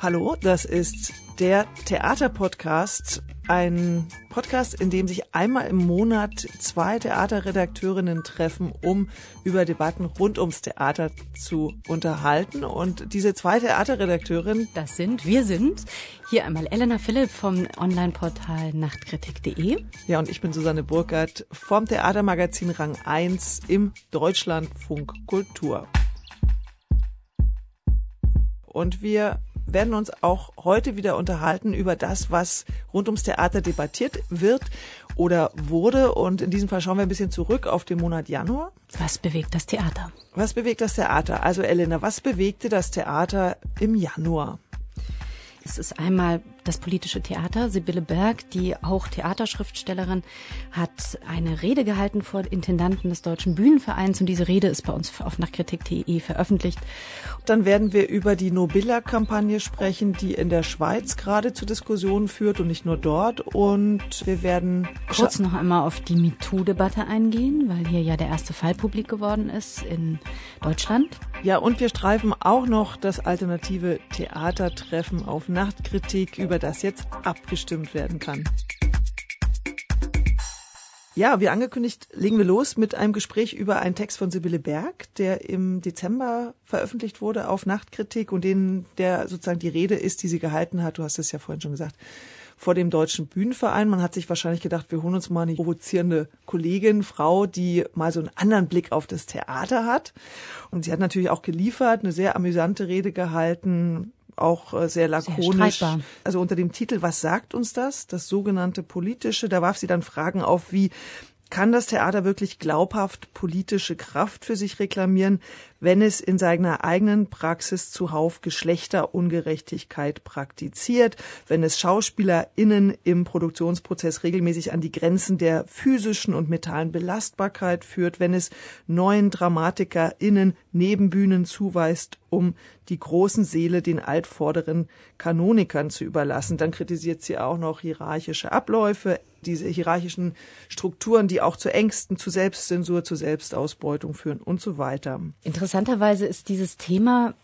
Hallo, das ist der Theaterpodcast, ein Podcast, in dem sich einmal im Monat zwei Theaterredakteurinnen treffen, um über Debatten rund ums Theater zu unterhalten. Und diese zwei Theaterredakteurin, das sind, wir sind hier einmal Elena Philipp vom Onlineportal Nachtkritik.de. Ja, und ich bin Susanne Burkhardt vom Theatermagazin Rang 1 im Deutschlandfunk Kultur. Und wir werden uns auch heute wieder unterhalten über das, was rund ums Theater debattiert wird oder wurde. Und in diesem Fall schauen wir ein bisschen zurück auf den Monat Januar. Was bewegt das Theater? Was bewegt das Theater? Also Elena, was bewegte das Theater im Januar? Es ist einmal das politische Theater. Sibylle Berg, die auch Theaterschriftstellerin, hat eine Rede gehalten vor Intendanten des Deutschen Bühnenvereins und diese Rede ist bei uns auf nachkritik.de veröffentlicht. Dann werden wir über die Nobilla-Kampagne sprechen, die in der Schweiz gerade zu Diskussionen führt und nicht nur dort. Und wir werden kurz noch einmal auf die MeToo-Debatte eingehen, weil hier ja der erste Fall publik geworden ist in Deutschland. Ja, und wir streifen auch noch das alternative Theatertreffen auf Nachtkritik, über das jetzt abgestimmt werden kann. Ja, wie angekündigt, legen wir los mit einem Gespräch über einen Text von Sibylle Berg, der im Dezember veröffentlicht wurde auf Nachtkritik und den, der sozusagen die Rede ist, die sie gehalten hat. Du hast es ja vorhin schon gesagt vor dem Deutschen Bühnenverein. Man hat sich wahrscheinlich gedacht, wir holen uns mal eine provozierende Kollegin, Frau, die mal so einen anderen Blick auf das Theater hat. Und sie hat natürlich auch geliefert, eine sehr amüsante Rede gehalten, auch äh, sehr lakonisch. Sehr also unter dem Titel Was sagt uns das? Das sogenannte politische. Da warf sie dann Fragen auf wie kann das Theater wirklich glaubhaft politische Kraft für sich reklamieren, wenn es in seiner eigenen Praxis zuhauf Geschlechterungerechtigkeit praktiziert, wenn es SchauspielerInnen im Produktionsprozess regelmäßig an die Grenzen der physischen und mentalen Belastbarkeit führt, wenn es neuen DramatikerInnen Nebenbühnen zuweist, um die großen Seele den altvorderen Kanonikern zu überlassen. Dann kritisiert sie auch noch hierarchische Abläufe, diese hierarchischen Strukturen, die auch zu Ängsten, zu Selbstzensur, zu Selbstausbeutung führen und so weiter. Interessanterweise ist dieses Thema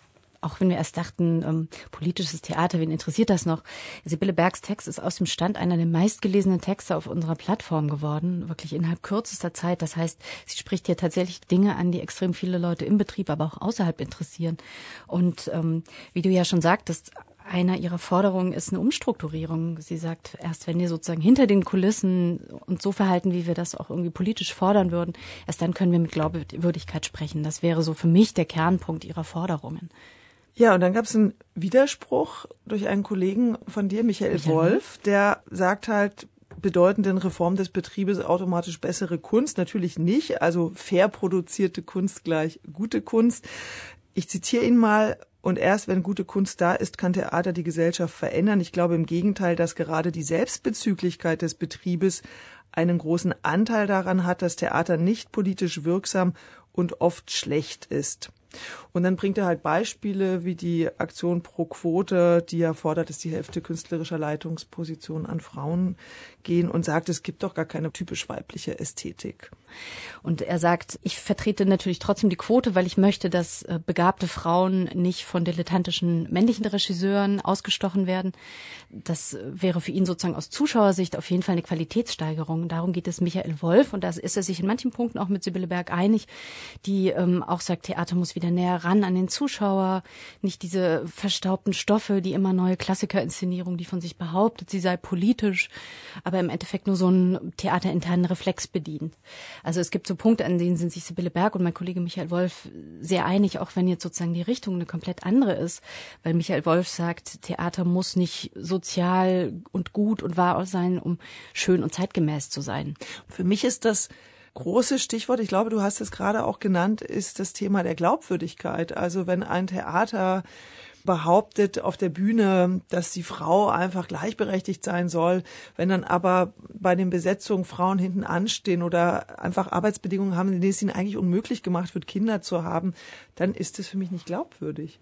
auch wenn wir erst dachten, ähm, politisches Theater, wen interessiert das noch? Sibylle Bergs Text ist aus dem Stand einer der meistgelesenen Texte auf unserer Plattform geworden, wirklich innerhalb kürzester Zeit. Das heißt, sie spricht hier tatsächlich Dinge an, die extrem viele Leute im Betrieb, aber auch außerhalb interessieren. Und ähm, wie du ja schon sagtest, einer ihrer Forderungen ist eine Umstrukturierung. Sie sagt, erst wenn wir sozusagen hinter den Kulissen uns so verhalten, wie wir das auch irgendwie politisch fordern würden, erst dann können wir mit Glaubwürdigkeit sprechen. Das wäre so für mich der Kernpunkt ihrer Forderungen. Ja, und dann gab es einen Widerspruch durch einen Kollegen von dir, Michael, Wolf, der sagt halt, bedeutenden Reform des Betriebes automatisch bessere Kunst? Natürlich nicht. Also fair produzierte Kunst gleich gute Kunst. Ich zitiere ihn mal. Und erst wenn gute Kunst da ist, kann Theater die Gesellschaft verändern. Ich glaube im Gegenteil, dass gerade die Selbstbezüglichkeit des Betriebes einen großen Anteil daran hat, dass Theater nicht politisch wirksam und oft schlecht ist. Und dann bringt er halt Beispiele wie die Aktion pro Quote, die ja fordert, dass die Hälfte künstlerischer Leitungspositionen an Frauen gehen und sagt, es gibt doch gar keine typisch weibliche Ästhetik. Und er sagt, ich vertrete natürlich trotzdem die Quote, weil ich möchte, dass äh, begabte Frauen nicht von dilettantischen männlichen Regisseuren ausgestochen werden. Das wäre für ihn sozusagen aus Zuschauersicht auf jeden Fall eine Qualitätssteigerung. Darum geht es Michael Wolf und da ist er sich in manchen Punkten auch mit Sibylle Berg einig, die ähm, auch sagt, Theater muss wieder näher ran an den Zuschauer, nicht diese verstaubten Stoffe, die immer neue Klassikerinszenierung, die von sich behauptet, sie sei politisch, aber im Endeffekt nur so einen theaterinternen Reflex bedient. Also es gibt so Punkte, an denen sind sich Sibylle Berg und mein Kollege Michael Wolf sehr einig, auch wenn jetzt sozusagen die Richtung eine komplett andere ist, weil Michael Wolf sagt, Theater muss nicht sozial und gut und wahr sein, um schön und zeitgemäß zu sein. Für mich ist das große Stichwort, ich glaube, du hast es gerade auch genannt, ist das Thema der Glaubwürdigkeit. Also wenn ein Theater behauptet auf der Bühne, dass die Frau einfach gleichberechtigt sein soll. Wenn dann aber bei den Besetzungen Frauen hinten anstehen oder einfach Arbeitsbedingungen haben, in denen es ihnen eigentlich unmöglich gemacht wird, Kinder zu haben, dann ist es für mich nicht glaubwürdig.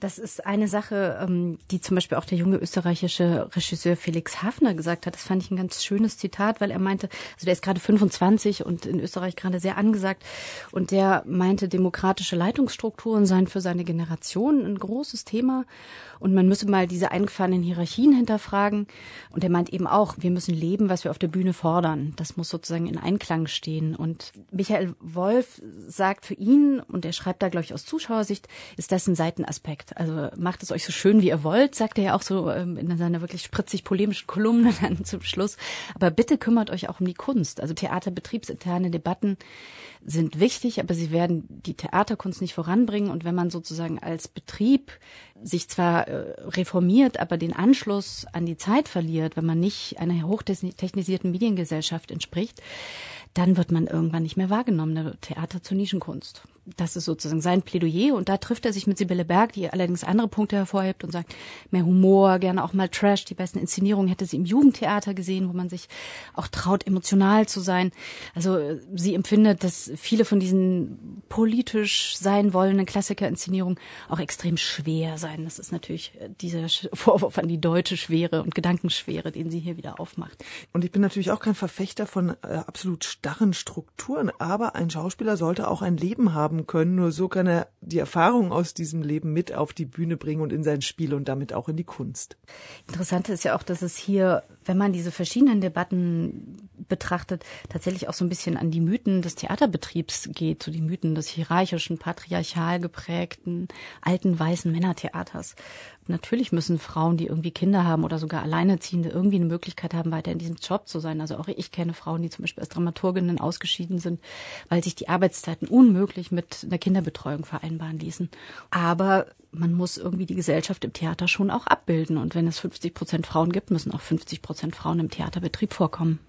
Das ist eine Sache, ähm, die zum Beispiel auch der junge österreichische Regisseur Felix Hafner gesagt hat. Das fand ich ein ganz schönes Zitat, weil er meinte, also der ist gerade 25 und in Österreich gerade sehr angesagt und der meinte, demokratische Leitungsstrukturen seien für seine Generation ein großes Thema und man müsse mal diese eingefahrenen Hierarchien hinterfragen. Und er meint eben auch, wir müssen leben, was wir auf der Bühne fordern. Das muss sozusagen in Einklang stehen. Und Michael Wolf sagt für ihn, und er schreibt da, glaube ich, aus Zuschauersicht, ist das ein Seitenaspekt. Also macht es euch so schön, wie ihr wollt, sagt er ja auch so ähm, in seiner wirklich spritzig polemischen Kolumne dann zum Schluss. Aber bitte kümmert euch auch um die Kunst. Also theaterbetriebsinterne Debatten sind wichtig, aber sie werden die Theaterkunst nicht voranbringen. Und wenn man sozusagen als Betrieb sich zwar äh, reformiert, aber den Anschluss an die Zeit verliert, wenn man nicht einer hochtechnisierten Mediengesellschaft entspricht, dann wird man irgendwann nicht mehr wahrgenommen. Theater zur Nischenkunst das ist sozusagen sein Plädoyer und da trifft er sich mit Sibylle Berg, die allerdings andere Punkte hervorhebt und sagt, mehr Humor, gerne auch mal Trash, die besten Inszenierungen hätte sie im Jugendtheater gesehen, wo man sich auch traut, emotional zu sein. Also äh, sie empfindet, dass viele von diesen politisch sein wollenden Klassikerinszenierungen auch extrem schwer seien. Das ist natürlich äh, dieser Vorwurf an die deutsche Schwere und Gedankenschwere, den sie hier wieder aufmacht. Und ich bin natürlich auch kein Verfechter von äh, absolut starren Strukturen, aber ein Schauspieler sollte auch ein Leben haben haben können. Nur so kann er die Erfahrung aus diesem Leben mit auf die Bühne bringen und in sein Spiel und damit auch in die Kunst. Interessant ist ja auch, dass es hier, wenn man diese verschiedenen Debatten betrachtet, tatsächlich auch so ein bisschen an die Mythen des Theaterbetriebs geht, so die Mythen des hierarchischen, patriarchal geprägten, alten weißen Männertheaters. Natürlich müssen Frauen, die irgendwie Kinder haben oder sogar Alleinerziehende, irgendwie eine Möglichkeit haben, weiter in diesem Job zu sein. Also auch ich kenne Frauen, die zum Beispiel als Dramaturginnen ausgeschieden sind, weil sich die Arbeitszeiten unmöglich mit einer Kinderbetreuung vereinbaren ließen. Aber man muss irgendwie die Gesellschaft im Theater schon auch abbilden. Und wenn es 50 Prozent Frauen gibt, müssen auch 50 Prozent Frauen im Theaterbetrieb vorkommen.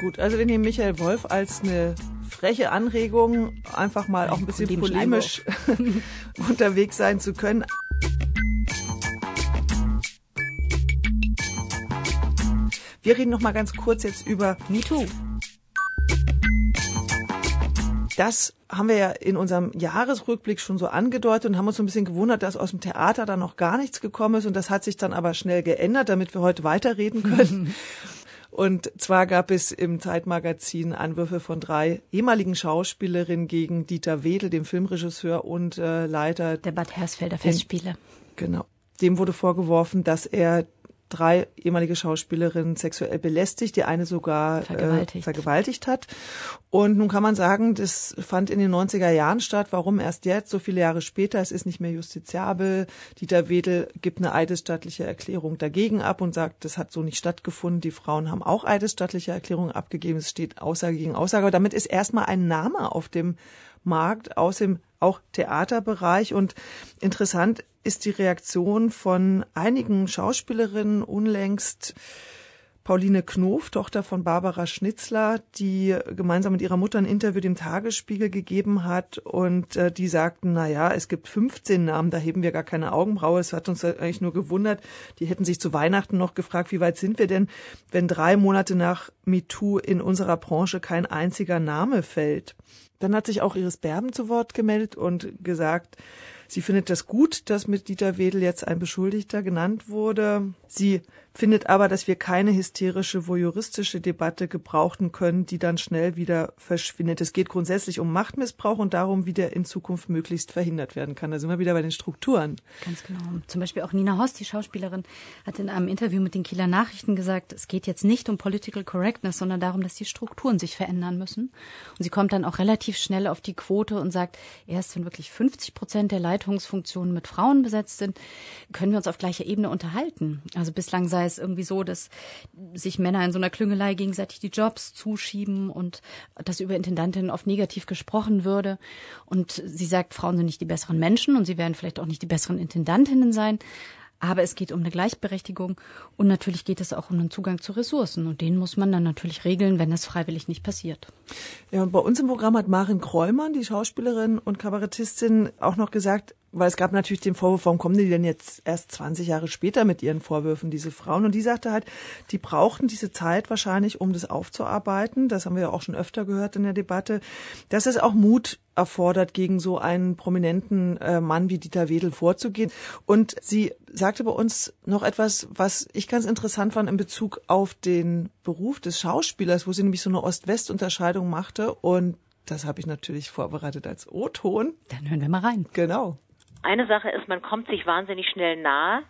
Gut, also wir nehmen Michael Wolf als eine freche Anregung, einfach mal auch ein bisschen polemisch unterwegs sein zu können. Wir reden noch mal ganz kurz jetzt über MeToo. Das haben wir ja in unserem Jahresrückblick schon so angedeutet und haben uns so ein bisschen gewundert, dass aus dem Theater da noch gar nichts gekommen ist. Und das hat sich dann aber schnell geändert, damit wir heute weiterreden können. Und zwar gab es im Zeitmagazin Anwürfe von drei ehemaligen Schauspielerinnen gegen Dieter Wedel, dem Filmregisseur und äh, Leiter der Bad Hersfelder Festspiele. Genau. Dem wurde vorgeworfen, dass er drei ehemalige Schauspielerinnen sexuell belästigt, die eine sogar vergewaltigt. Äh, vergewaltigt hat. Und nun kann man sagen, das fand in den 90er Jahren statt. Warum erst jetzt, so viele Jahre später? Es ist nicht mehr justiziabel. Dieter Wedel gibt eine eidesstattliche Erklärung dagegen ab und sagt, das hat so nicht stattgefunden. Die Frauen haben auch eidesstattliche Erklärungen abgegeben. Es steht Aussage gegen Aussage. Aber damit ist erstmal ein Name auf dem Markt aus dem auch Theaterbereich. Und interessant ist die Reaktion von einigen Schauspielerinnen unlängst. Pauline Knof, Tochter von Barbara Schnitzler, die gemeinsam mit ihrer Mutter ein Interview dem Tagesspiegel gegeben hat und äh, die sagten, na ja, es gibt 15 Namen, da heben wir gar keine Augenbraue. Es hat uns eigentlich nur gewundert. Die hätten sich zu Weihnachten noch gefragt, wie weit sind wir denn, wenn drei Monate nach MeToo in unserer Branche kein einziger Name fällt. Dann hat sich auch Iris Berben zu Wort gemeldet und gesagt, sie findet das gut, dass mit Dieter Wedel jetzt ein Beschuldigter genannt wurde. Sie findet aber, dass wir keine hysterische, voyeuristische Debatte gebrauchen können, die dann schnell wieder verschwindet. Es geht grundsätzlich um Machtmissbrauch und darum, wie der in Zukunft möglichst verhindert werden kann. Da sind wir wieder bei den Strukturen. Ganz genau. Zum Beispiel auch Nina Horst, die Schauspielerin, hat in einem Interview mit den Kieler Nachrichten gesagt, es geht jetzt nicht um Political Correctness, sondern darum, dass die Strukturen sich verändern müssen. Und sie kommt dann auch relativ schnell auf die Quote und sagt, erst wenn wirklich 50 Prozent der Leitungsfunktionen mit Frauen besetzt sind, können wir uns auf gleicher Ebene unterhalten. Also bislang sei es irgendwie so, dass sich Männer in so einer Klüngelei gegenseitig die Jobs zuschieben und dass über Intendantinnen oft negativ gesprochen würde. Und sie sagt, Frauen sind nicht die besseren Menschen und sie werden vielleicht auch nicht die besseren Intendantinnen sein. Aber es geht um eine Gleichberechtigung und natürlich geht es auch um den Zugang zu Ressourcen und den muss man dann natürlich regeln, wenn es freiwillig nicht passiert. Ja, und bei uns im Programm hat Marin Kräumann, die Schauspielerin und Kabarettistin, auch noch gesagt, weil es gab natürlich den Vorwurf, warum kommen die denn jetzt erst 20 Jahre später mit ihren Vorwürfen, diese Frauen? Und die sagte halt, die brauchten diese Zeit wahrscheinlich, um das aufzuarbeiten. Das haben wir ja auch schon öfter gehört in der Debatte, dass es auch Mut erfordert, gegen so einen prominenten äh, Mann wie Dieter Wedel vorzugehen. Und sie sagte bei uns noch etwas, was ich ganz interessant fand in Bezug auf den Beruf des Schauspielers, wo sie nämlich so eine Ost-West-Unterscheidung machte. Und das habe ich natürlich vorbereitet als O-Ton. Dann hören wir mal rein. Genau. Eine Sache ist, man kommt sich wahnsinnig schnell nahe,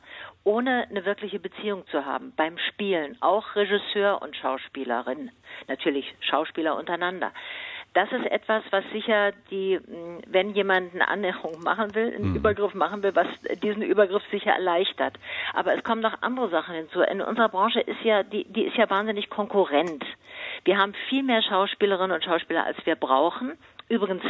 ohne eine wirkliche Beziehung zu haben. Beim Spielen, auch Regisseur und Schauspielerin, natürlich Schauspieler untereinander das ist etwas, was sicher die, hm, wenn jemand eine Annäherung machen will, einen mhm. Übergriff machen will, was diesen Übergriff sicher erleichtert. Aber es kommen noch andere Sachen hinzu. In unserer Branche ist ja, die, die ist ja wahnsinnig konkurrent. Wir haben viel mehr Schauspielerinnen und Schauspieler, als wir brauchen. Übrigens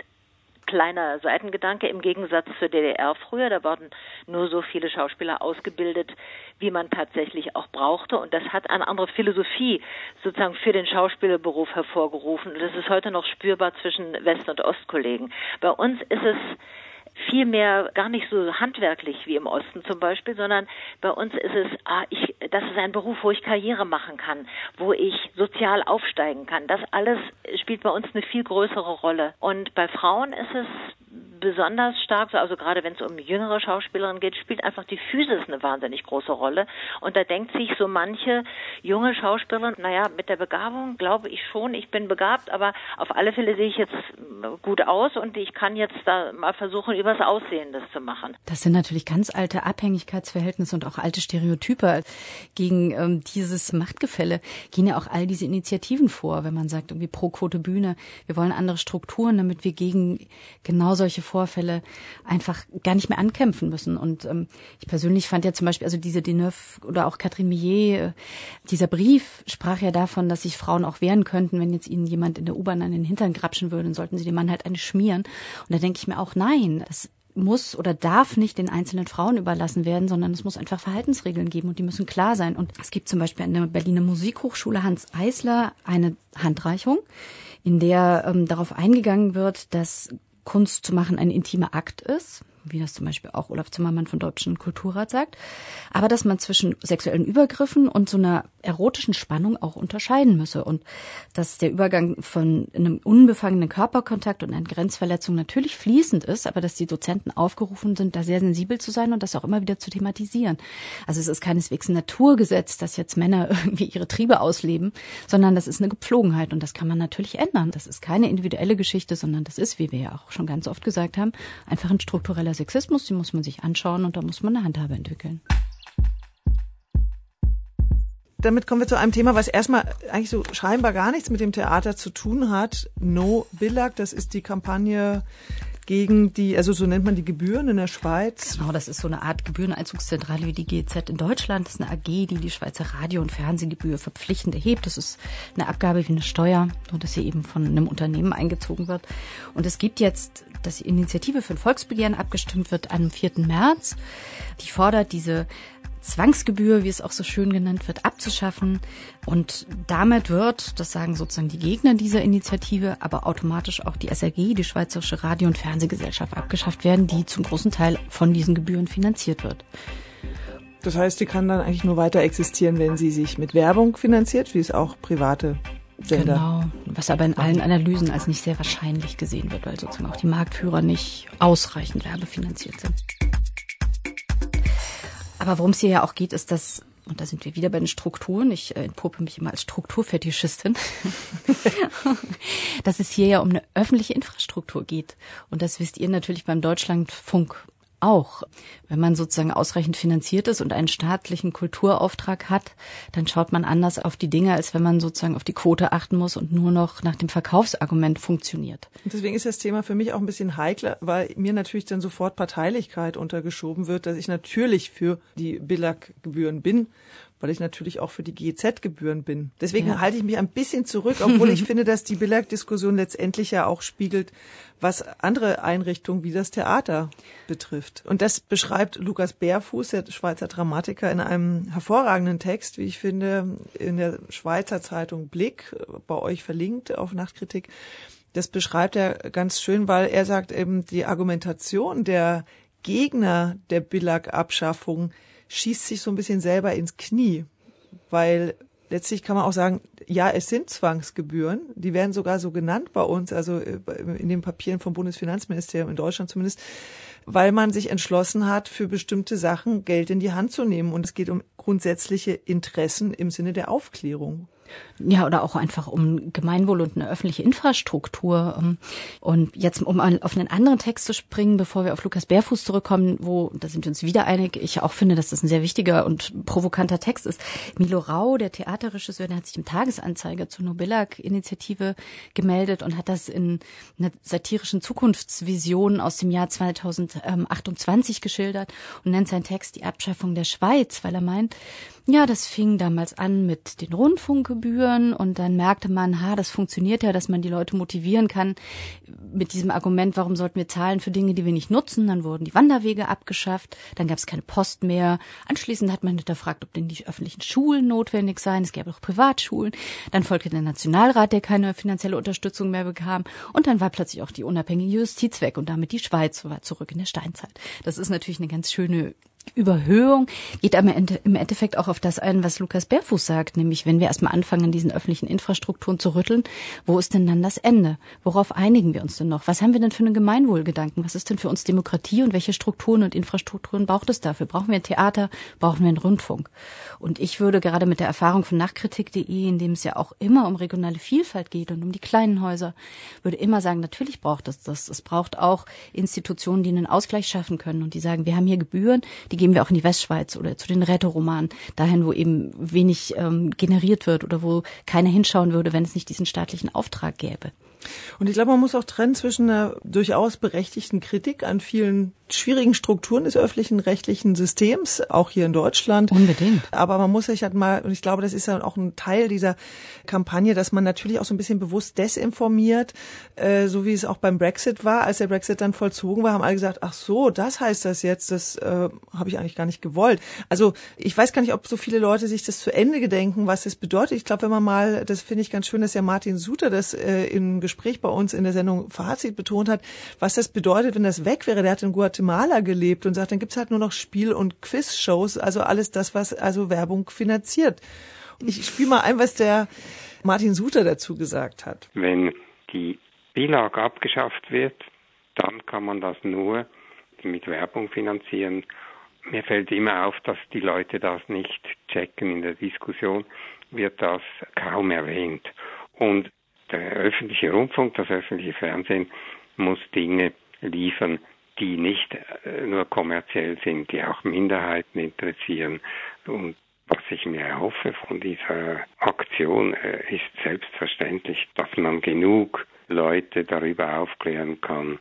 kleiner Seitengedanke im Gegensatz zur DDR früher. Da wurden nur so viele Schauspieler ausgebildet, wie man tatsächlich auch brauchte. Und das hat eine andere Philosophie sozusagen für den Schauspielerberuf hervorgerufen. Und das ist heute noch spürbar zwischen West- und Ostkollegen. Bei uns ist es viel mehr gar nicht so handwerklich wie im Osten zum Beispiel, sondern bei uns ist es, ah, ich, das ist ein Beruf, wo ich Karriere machen kann, wo ich sozial aufsteigen kann. Das alles spielt bei uns eine viel größere Rolle. Und bei Frauen ist es besonders stark, also gerade wenn es um jüngere Schauspielerinnen geht, spielt einfach die Physis eine wahnsinnig große Rolle. Und da denkt sich so manche junge Schauspielerin, naja, mit der Begabung glaube ich schon, ich bin begabt, aber auf alle Fälle sehe ich jetzt gut aus und ich kann jetzt da mal versuchen, übers Aussehen das zu machen. Das sind natürlich ganz alte Abhängigkeitsverhältnisse und auch alte Stereotype. Gegen ähm, dieses Machtgefälle gehen ja auch all diese Initiativen vor, wenn man sagt, irgendwie pro Quote Bühne, wir wollen andere Strukturen, damit wir gegen genau solche Vorfälle einfach gar nicht mehr ankämpfen müssen. Und ähm, ich persönlich fand ja zum Beispiel, also diese Deneuve oder auch Catherine Millet, äh, dieser Brief sprach ja davon, dass sich Frauen auch wehren könnten, wenn jetzt ihnen jemand in der U-Bahn an den Hintern grapschen würde, dann sollten sie dem Mann halt eine schmieren. Und da denke ich mir auch, nein, muss oder darf nicht den einzelnen Frauen überlassen werden, sondern es muss einfach Verhaltensregeln geben und die müssen klar sein. Und es gibt zum Beispiel an der Berliner Musikhochschule Hans Eisler eine Handreichung, in der ähm, darauf eingegangen wird, dass Kunst zu machen ein intimer Akt ist wie das zum Beispiel auch Olaf Zimmermann von Deutschen Kulturrat sagt, aber dass man zwischen sexuellen Übergriffen und so einer erotischen Spannung auch unterscheiden müsse und dass der Übergang von einem unbefangenen Körperkontakt und einer Grenzverletzung natürlich fließend ist, aber dass die Dozenten aufgerufen sind, da sehr sensibel zu sein und das auch immer wieder zu thematisieren. Also es ist keineswegs ein Naturgesetz, dass jetzt Männer irgendwie ihre Triebe ausleben, sondern das ist eine Gepflogenheit und das kann man natürlich ändern. Das ist keine individuelle Geschichte, sondern das ist, wie wir ja auch schon ganz oft gesagt haben, einfach ein struktureller Sexismus, die muss man sich anschauen und da muss man eine Handhabe entwickeln. Damit kommen wir zu einem Thema, was erstmal eigentlich so scheinbar gar nichts mit dem Theater zu tun hat. No Billag, das ist die Kampagne gegen die, also so nennt man die Gebühren in der Schweiz. Genau, das ist so eine Art Gebühreneinzugszentrale wie die GZ in Deutschland. Das ist eine AG, die die Schweizer Radio- und Fernsehgebühr verpflichtend erhebt. Das ist eine Abgabe wie eine Steuer, nur dass sie eben von einem Unternehmen eingezogen wird. Und es gibt jetzt, dass die Initiative für ein Volksbegehren abgestimmt wird am 4. März. Die fordert diese Zwangsgebühr, wie es auch so schön genannt wird, abzuschaffen. Und damit wird, das sagen sozusagen die Gegner dieser Initiative, aber automatisch auch die SRG, die Schweizerische Radio- und Fernsehgesellschaft, abgeschafft werden, die zum großen Teil von diesen Gebühren finanziert wird. Das heißt, die kann dann eigentlich nur weiter existieren, wenn sie sich mit Werbung finanziert, wie es auch private Sender. Genau, was aber in allen Analysen als nicht sehr wahrscheinlich gesehen wird, weil sozusagen auch die Marktführer nicht ausreichend werbefinanziert sind. Aber worum es hier ja auch geht, ist, dass und da sind wir wieder bei den Strukturen. Ich äh, entpuppe mich immer als Strukturfetischistin. dass es hier ja um eine öffentliche Infrastruktur geht. Und das wisst ihr natürlich beim Deutschlandfunk auch. Wenn man sozusagen ausreichend finanziert ist und einen staatlichen Kulturauftrag hat, dann schaut man anders auf die Dinge, als wenn man sozusagen auf die Quote achten muss und nur noch nach dem Verkaufsargument funktioniert. Und deswegen ist das Thema für mich auch ein bisschen heikler, weil mir natürlich dann sofort Parteilichkeit untergeschoben wird, dass ich natürlich für die Billag-Gebühren bin weil ich natürlich auch für die GEZ-Gebühren bin. Deswegen ja. halte ich mich ein bisschen zurück, obwohl ich finde, dass die Billag-Diskussion letztendlich ja auch spiegelt, was andere Einrichtungen wie das Theater betrifft. Und das beschreibt Lukas Bärfuß, der Schweizer Dramatiker, in einem hervorragenden Text, wie ich finde, in der Schweizer Zeitung Blick, bei euch verlinkt auf Nachtkritik. Das beschreibt er ganz schön, weil er sagt eben, die Argumentation der Gegner der Billag-Abschaffung schießt sich so ein bisschen selber ins Knie, weil letztlich kann man auch sagen, ja, es sind Zwangsgebühren. Die werden sogar so genannt bei uns, also äh, in den Papieren vom Bundesfinanzministerium in Deutschland zumindest, weil man sich entschlossen hat, für bestimmte Sachen Geld in die Hand zu nehmen. Und es geht um grundsätzliche Interessen im Sinne der Aufklärung. Ja, oder auch einfach um Gemeinwohl und eine öffentliche Infrastruktur. Ähm, und jetzt, um auf einen anderen Text zu springen, bevor wir auf Lukas Bärfuß zurückkommen, wo, da sind wir uns wieder einig, ich auch finde, dass das ein sehr wichtiger und provokanter Text ist. Milo Rau, der Theaterregisseur, der hat sich im Tagesanzeiger zur Nobillag-Initiative gemeldet und hat das in einer satirischen Zukunftsvision aus dem Jahr 2028 geschildert und nennt seinen Text die Abschaffung der Schweiz, weil er meint, ja, das fing damals an mit den Rundfunkgebühren und dann merkte man, ha, das funktioniert ja, dass man die Leute motivieren kann mit diesem Argument, warum sollten wir zahlen für Dinge, die wir nicht nutzen? Dann wurden die Wanderwege abgeschafft, dann gab es keine Post mehr. Anschließend hat man hinterfragt, ob denn die öffentlichen Schulen notwendig seien. Es gäbe auch Privatschulen. Dann folgte der Nationalrat, der keine finanzielle Unterstützung mehr bekam. Und dann war plötzlich auch die unabhängige Justiz weg und damit die Schweiz war zurück in der Steinzeit. Das ist natürlich eine ganz schöne Überhöhung geht Ende, im Endeffekt auch auf das ein, was Lukas Bärfuß sagt, nämlich wenn wir erstmal anfangen, an diesen öffentlichen Infrastrukturen zu rütteln, wo ist denn dann das Ende? Worauf einigen wir uns denn noch? Was haben wir denn für einen Gemeinwohlgedanken? Was ist denn für uns Demokratie und welche Strukturen und Infrastrukturen braucht es dafür? Brauchen wir ein Theater? Brauchen wir einen Rundfunk? Und ich würde gerade mit der Erfahrung von Nachkritik.de, in dem es ja auch immer um regionale Vielfalt geht und um die kleinen Häuser, würde immer sagen, natürlich braucht es das. Es braucht auch Institutionen, die einen Ausgleich schaffen können und die sagen, wir haben hier Gebühren, die die geben wir auch in die Westschweiz oder zu den Rätoromanen, dahin, wo eben wenig ähm, generiert wird oder wo keiner hinschauen würde, wenn es nicht diesen staatlichen Auftrag gäbe. Und ich glaube, man muss auch trennen zwischen einer durchaus berechtigten Kritik an vielen schwierigen Strukturen des öffentlichen rechtlichen Systems, auch hier in Deutschland. Unbedingt. Aber man muss sich halt mal, und ich glaube, das ist ja auch ein Teil dieser Kampagne, dass man natürlich auch so ein bisschen bewusst desinformiert, äh, so wie es auch beim Brexit war. Als der Brexit dann vollzogen war, haben alle gesagt, ach so, das heißt das jetzt, das äh, habe ich eigentlich gar nicht gewollt. Also ich weiß gar nicht, ob so viele Leute sich das zu Ende gedenken, was das bedeutet. Ich glaube, wenn man mal, das finde ich ganz schön, dass ja Martin Suter das äh, im Gespräch bei uns in der Sendung Fazit betont hat, was das bedeutet, wenn das weg wäre. Der hat in Guatemala Guatemala gelebt und sagt, dann gibt's halt nur noch Spiel- und Quiz-Shows, also alles das, was also Werbung finanziert. Ich spiele mal ein, was der Martin Suter dazu gesagt hat. Wenn die Beilage abgeschafft wird, dann kann man das nur mit Werbung finanzieren. Mir fällt immer auf, dass die Leute das nicht checken. In der Diskussion wird das kaum erwähnt. Und der öffentliche Rundfunk, das öffentliche Fernsehen muss Dinge liefern, die nicht äh, nur kommerziell sind, die auch Minderheiten interessieren. Und was ich mir erhoffe von dieser Aktion äh, ist selbstverständlich, dass man genug Leute darüber aufklären kann,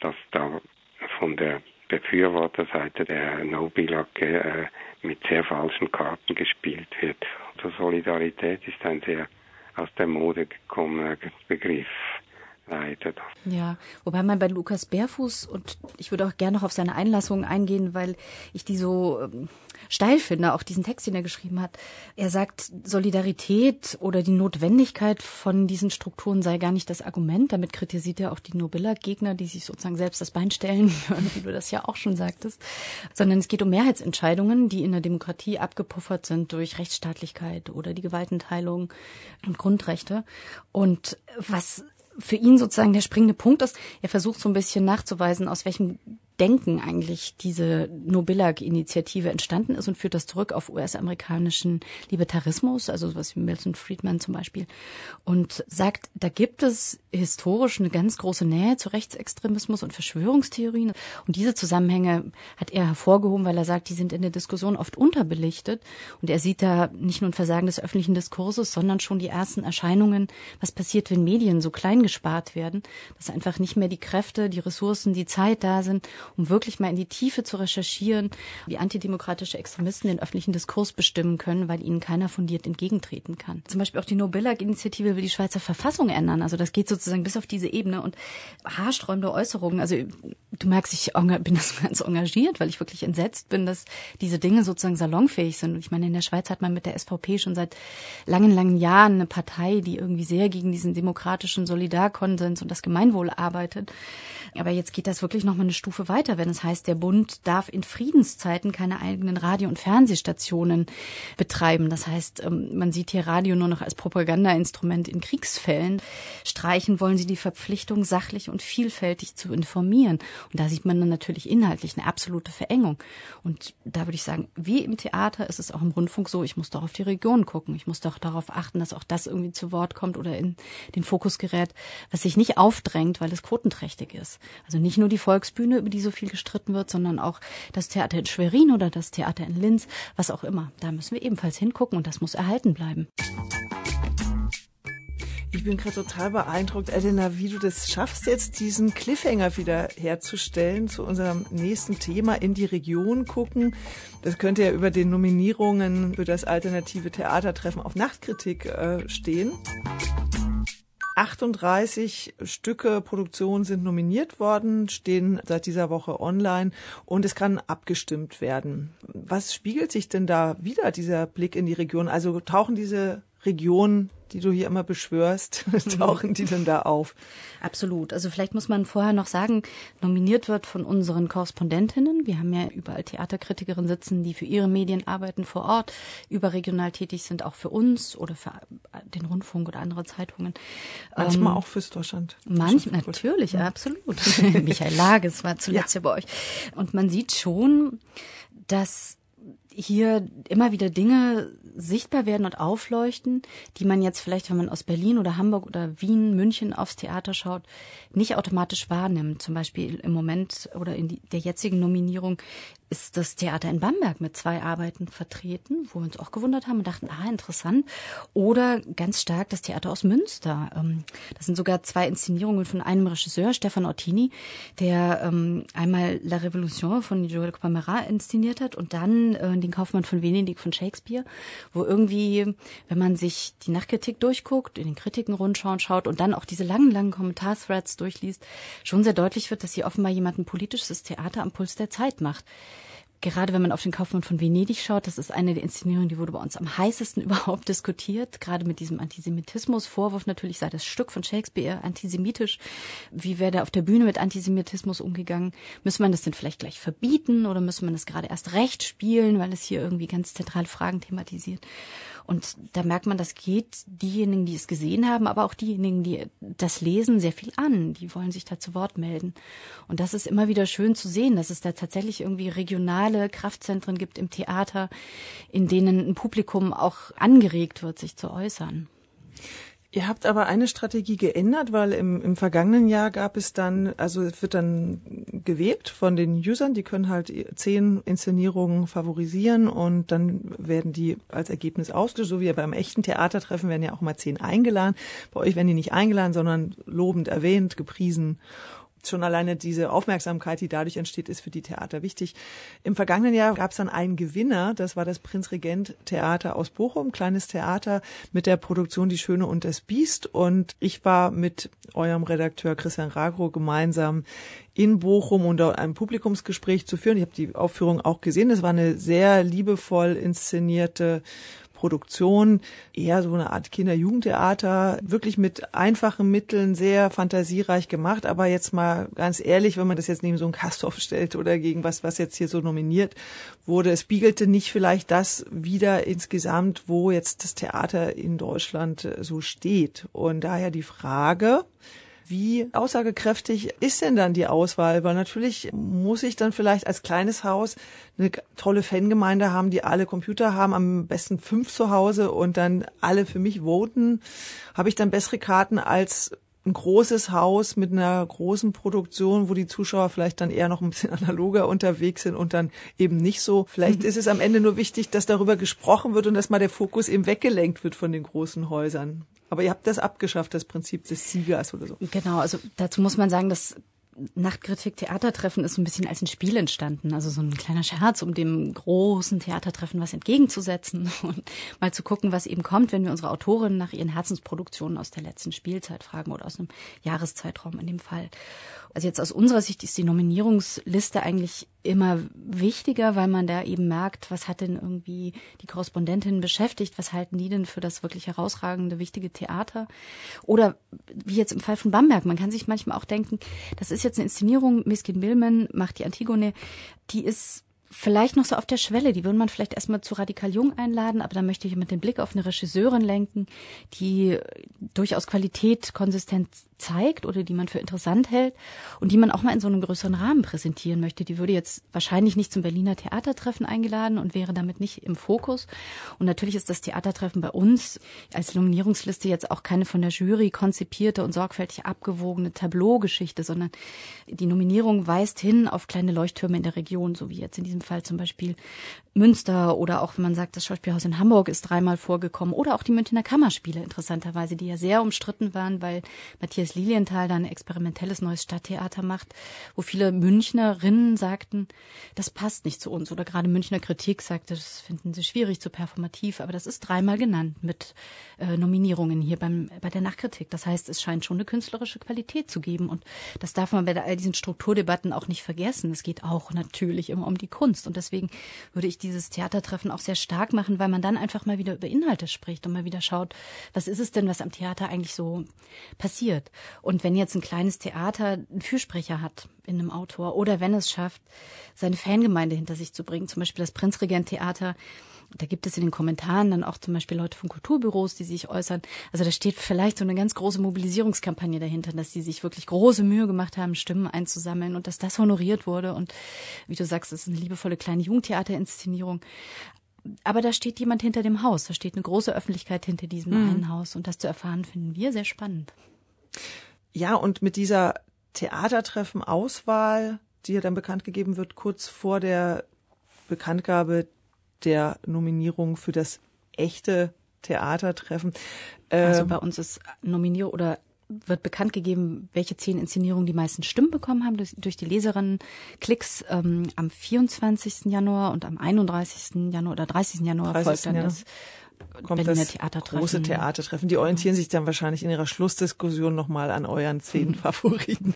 dass da von der Befürworterseite der No-Billag äh, mit sehr falschen Karten gespielt wird. Also Solidarität ist ein sehr aus der Mode gekommener Begriff leidet. Ja, wobei man bei Lukas Bärfuß und ich würde auch gerne noch auf seine Einlassung eingehen, weil ich die so ähm, steil finde, auch diesen Text, den er geschrieben hat. Er sagt, Solidarität oder die Notwendigkeit von diesen Strukturen sei gar nicht das Argument. Damit kritisiert er auch die Nobiller-Gegner, die sich sozusagen selbst das Bein stellen wie du das ja auch schon sagtest. Sondern es geht um Mehrheitsentscheidungen, die in der Demokratie abgepuffert sind durch Rechtsstaatlichkeit oder die Gewaltenteilung und Grundrechte. Und was für ihn sozusagen der springende Punkt ist, er versucht so ein bisschen nachzuweisen, aus welchem Denken eigentlich diese Nobillag-Initiative entstanden ist und führt das zurück auf US-amerikanischen Libertarismus, also sowas wie Milton Friedman zum Beispiel, und sagt, da gibt es historisch eine ganz große Nähe zu Rechtsextremismus und Verschwörungstheorien. Und diese Zusammenhänge hat er hervorgehoben, weil er sagt, die sind in der Diskussion oft unterbelichtet. Und er sieht da nicht nur ein Versagen des öffentlichen Diskurses, sondern schon die ersten Erscheinungen, was passiert, wenn Medien so klein gespart werden, dass einfach nicht mehr die Kräfte, die Ressourcen, die Zeit da sind, um wirklich mal in die Tiefe zu recherchieren, wie antidemokratische Extremisten den öffentlichen Diskurs bestimmen können, weil ihnen keiner fundiert entgegentreten kann. Zum Beispiel auch die Nobillag-Initiative will die Schweizer Verfassung ändern. Also das geht sozusagen bis auf diese Ebene und haarsträubende Äußerungen. Also du merkst, ich bin das ganz engagiert, weil ich wirklich entsetzt bin, dass diese Dinge sozusagen salonfähig sind. Und ich meine, in der Schweiz hat man mit der SVP schon seit langen, langen Jahren eine Partei, die irgendwie sehr gegen diesen demokratischen Solidarkonsens und das Gemeinwohl arbeitet. Aber jetzt geht das wirklich noch mal eine Stufe weiter weiter, wenn es heißt, der Bund darf in Friedenszeiten keine eigenen Radio- und Fernsehstationen betreiben. Das heißt, ähm, man sieht hier Radio nur noch als Propagandainstrument in Kriegsfällen. Streichen wollen sie die Verpflichtung, sachlich und vielfältig zu informieren. Und da sieht man dann natürlich inhaltlich eine absolute Verengung. Und da würde ich sagen, wie im Theater ist es auch im Rundfunk so, ich muss doch auf die Region gucken. Ich muss doch darauf achten, dass auch das irgendwie zu Wort kommt oder in den Fokus gerät, was sich nicht aufdrängt, weil es quotenträchtig ist. Also nicht nur die Volksbühne, über die so viel gestritten wird, sondern auch das Theater in Schwerin oder das Theater in Linz, was auch immer. Da müssen wir ebenfalls hingucken und das muss erhalten bleiben. Ich bin gerade total beeindruckt, Elena, wie du das schaffst, jetzt diesen Cliffhanger wieder herzustellen zu unserem nächsten Thema in die Region gucken. Das könnte ja über den Nominierungen für das alternative Theatertreffen auf Nachtkritik äh, stehen. 38 Stücke Produktion sind nominiert worden, stehen seit dieser Woche online und es kann abgestimmt werden. Was spiegelt sich denn da wieder, dieser Blick in die Region? Also tauchen diese Regionen die du hier immer beschwörst, tauchen die denn da auf? Absolut. Also vielleicht muss man vorher noch sagen, nominiert wird von unseren Korrespondentinnen. Wir haben ja überall Theaterkritikerinnen sitzen, die für ihre Medien arbeiten vor Ort, überregional tätig sind, auch für uns oder für den Rundfunk oder andere Zeitungen. Manchmal ähm, auch fürs Deutschland. Manchmal, natürlich, ja. absolut. Michael Lages war zuletzt ja. ja bei euch. Und man sieht schon, dass hier immer wieder Dinge sichtbar werden und aufleuchten, die man jetzt vielleicht, wenn man aus Berlin oder Hamburg oder Wien, München aufs Theater schaut, nicht automatisch wahrnimmt. Zum Beispiel im Moment oder in der jetzigen Nominierung ist das Theater in Bamberg mit zwei Arbeiten vertreten, wo wir uns auch gewundert haben und dachten, ah, interessant. Oder ganz stark das Theater aus Münster. Ähm, das sind sogar zwei Inszenierungen von einem Regisseur, Stefan Ottini, der ähm, einmal La Révolution von Joël Camara inszeniert hat und dann äh, den Kaufmann von Venedig von Shakespeare, wo irgendwie, wenn man sich die Nachtkritik durchguckt, in den Kritiken rundschauen schaut und dann auch diese langen, langen Kommentarthreads durchliest, schon sehr deutlich wird, dass hier offenbar jemand ein politisches Theater am Puls der Zeit macht gerade wenn man auf den Kaufmann von Venedig schaut, das ist eine der Inszenierungen, die wurde bei uns am heißesten überhaupt diskutiert, gerade mit diesem Antisemitismus-Vorwurf. Natürlich sei das Stück von Shakespeare antisemitisch. Wie wäre da auf der Bühne mit Antisemitismus umgegangen? Müsste man das denn vielleicht gleich verbieten oder müsste man das gerade erst recht spielen, weil es hier irgendwie ganz zentrale Fragen thematisiert? Und da merkt man, das geht diejenigen, die es gesehen haben, aber auch diejenigen, die das lesen, sehr viel an. Die wollen sich da zu Wort melden. Und das ist immer wieder schön zu sehen, dass es da tatsächlich irgendwie regionale Kraftzentren gibt im Theater, in denen ein Publikum auch angeregt wird, sich zu äußern. Ihr habt aber eine Strategie geändert, weil im, im vergangenen Jahr gab es dann, also es wird dann gewählt von den Usern, die können halt zehn Inszenierungen favorisieren und dann werden die als Ergebnis ausgesucht, so wie beim echten Theatertreffen werden ja auch mal zehn eingeladen. Bei euch werden die nicht eingeladen, sondern lobend erwähnt, gepriesen schon alleine diese Aufmerksamkeit, die dadurch entsteht, ist für die Theater wichtig. Im vergangenen Jahr gab es dann einen Gewinner, das war das Prinzregent Theater aus Bochum, kleines Theater mit der Produktion Die Schöne und das Biest. Und ich war mit eurem Redakteur Christian Ragro gemeinsam in Bochum und dort ein Publikumsgespräch zu führen. Ich habe die Aufführung auch gesehen. Das war eine sehr liebevoll inszenierte Produktion, eher so eine Art Kinder-Jugendtheater, wirklich mit einfachen Mitteln sehr fantasiereich gemacht. Aber jetzt mal ganz ehrlich, wenn man das jetzt neben so einen Kastorf stellt oder gegen was, was jetzt hier so nominiert wurde, es spiegelte nicht vielleicht das wieder insgesamt, wo jetzt das Theater in Deutschland so steht. Und daher die Frage, wie aussagekräftig ist denn dann die Auswahl? Weil natürlich muss ich dann vielleicht als kleines Haus eine tolle Fangemeinde haben, die alle Computer haben, am besten fünf zu Hause und dann alle für mich voten. Habe ich dann bessere Karten als ein großes Haus mit einer großen Produktion, wo die Zuschauer vielleicht dann eher noch ein bisschen analoger unterwegs sind und dann eben nicht so. Vielleicht mhm. ist es am Ende nur wichtig, dass darüber gesprochen wird und dass mal der Fokus eben weggelenkt wird von den großen Häusern. Aber ihr habt das abgeschafft, das Prinzip des Siegers oder so. Genau, also dazu muss man sagen, dass Nachtkritik Theatertreffen ist so ein bisschen als ein Spiel entstanden, also so ein kleiner Scherz, um dem großen Theatertreffen was entgegenzusetzen und mal zu gucken, was eben kommt, wenn wir unsere Autorinnen nach ihren Herzensproduktionen aus der letzten Spielzeit fragen oder aus einem Jahreszeitraum in dem Fall. Also jetzt aus unserer Sicht ist die Nominierungsliste eigentlich immer wichtiger, weil man da eben merkt, was hat denn irgendwie die Korrespondentin beschäftigt, was halten die denn für das wirklich herausragende, wichtige Theater? Oder wie jetzt im Fall von Bamberg, man kann sich manchmal auch denken, das ist jetzt eine Inszenierung, Miskin Billman macht die Antigone, die ist vielleicht noch so auf der Schwelle. Die würde man vielleicht erstmal zu Radikal Jung einladen, aber da möchte ich mit dem Blick auf eine Regisseurin lenken, die durchaus Qualität, Konsistenz zeigt oder die man für interessant hält und die man auch mal in so einem größeren Rahmen präsentieren möchte. Die würde jetzt wahrscheinlich nicht zum Berliner Theatertreffen eingeladen und wäre damit nicht im Fokus. Und natürlich ist das Theatertreffen bei uns als Nominierungsliste jetzt auch keine von der Jury konzipierte und sorgfältig abgewogene Tableaugeschichte, sondern die Nominierung weist hin auf kleine Leuchttürme in der Region, so wie jetzt in diesem Fall zum Beispiel Münster oder auch, wenn man sagt, das Schauspielhaus in Hamburg ist dreimal vorgekommen oder auch die Münchner Kammerspiele interessanterweise, die ja sehr umstritten waren, weil Matthias Lilienthal da ein experimentelles neues Stadttheater macht, wo viele Münchnerinnen sagten, das passt nicht zu uns oder gerade Münchner Kritik sagte, das finden sie schwierig, zu performativ, aber das ist dreimal genannt mit äh, Nominierungen hier beim, bei der Nachkritik. Das heißt, es scheint schon eine künstlerische Qualität zu geben und das darf man bei all diesen Strukturdebatten auch nicht vergessen. Es geht auch natürlich immer um die Kunst und deswegen würde ich dieses Theatertreffen auch sehr stark machen, weil man dann einfach mal wieder über Inhalte spricht und mal wieder schaut, was ist es denn, was am Theater eigentlich so passiert. Und wenn jetzt ein kleines Theater einen Fürsprecher hat in einem Autor oder wenn es schafft, seine Fangemeinde hinter sich zu bringen, zum Beispiel das Prinzregent-Theater, da gibt es in den Kommentaren dann auch zum Beispiel Leute von Kulturbüros, die sich äußern. Also da steht vielleicht so eine ganz große Mobilisierungskampagne dahinter, dass die sich wirklich große Mühe gemacht haben, Stimmen einzusammeln und dass das honoriert wurde. Und wie du sagst, es ist eine liebevolle kleine Jugendtheaterinszenierung. Aber da steht jemand hinter dem Haus, da steht eine große Öffentlichkeit hinter diesem mhm. einen Haus. Und das zu erfahren, finden wir sehr spannend. Ja, und mit dieser Theatertreffen-Auswahl, die ja dann bekannt gegeben wird, kurz vor der Bekanntgabe der Nominierung für das echte Theatertreffen. Also ähm, bei uns ist Nominierung oder wird bekannt gegeben, welche zehn Inszenierungen die meisten Stimmen bekommen haben durch, durch die Leserinnen-Klicks ähm, am 24. Januar und am 31. Januar oder 30. Januar 30. folgt dann Januar. das kommt Berliner das Theatertreffen. große Theatertreffen. Die orientieren sich dann wahrscheinlich in ihrer Schlussdiskussion nochmal an euren zehn mhm. Favoriten.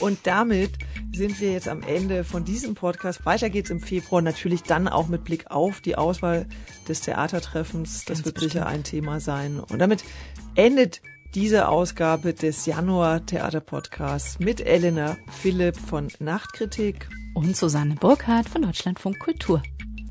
Und damit sind wir jetzt am Ende von diesem Podcast. Weiter geht's im Februar, natürlich dann auch mit Blick auf die Auswahl des Theatertreffens. Das Ganz wird bestimmt. sicher ein Thema sein. Und damit endet diese Ausgabe des Januar Theater Podcasts mit Elena Philipp von Nachtkritik und Susanne Burkhardt von Deutschlandfunk Kultur.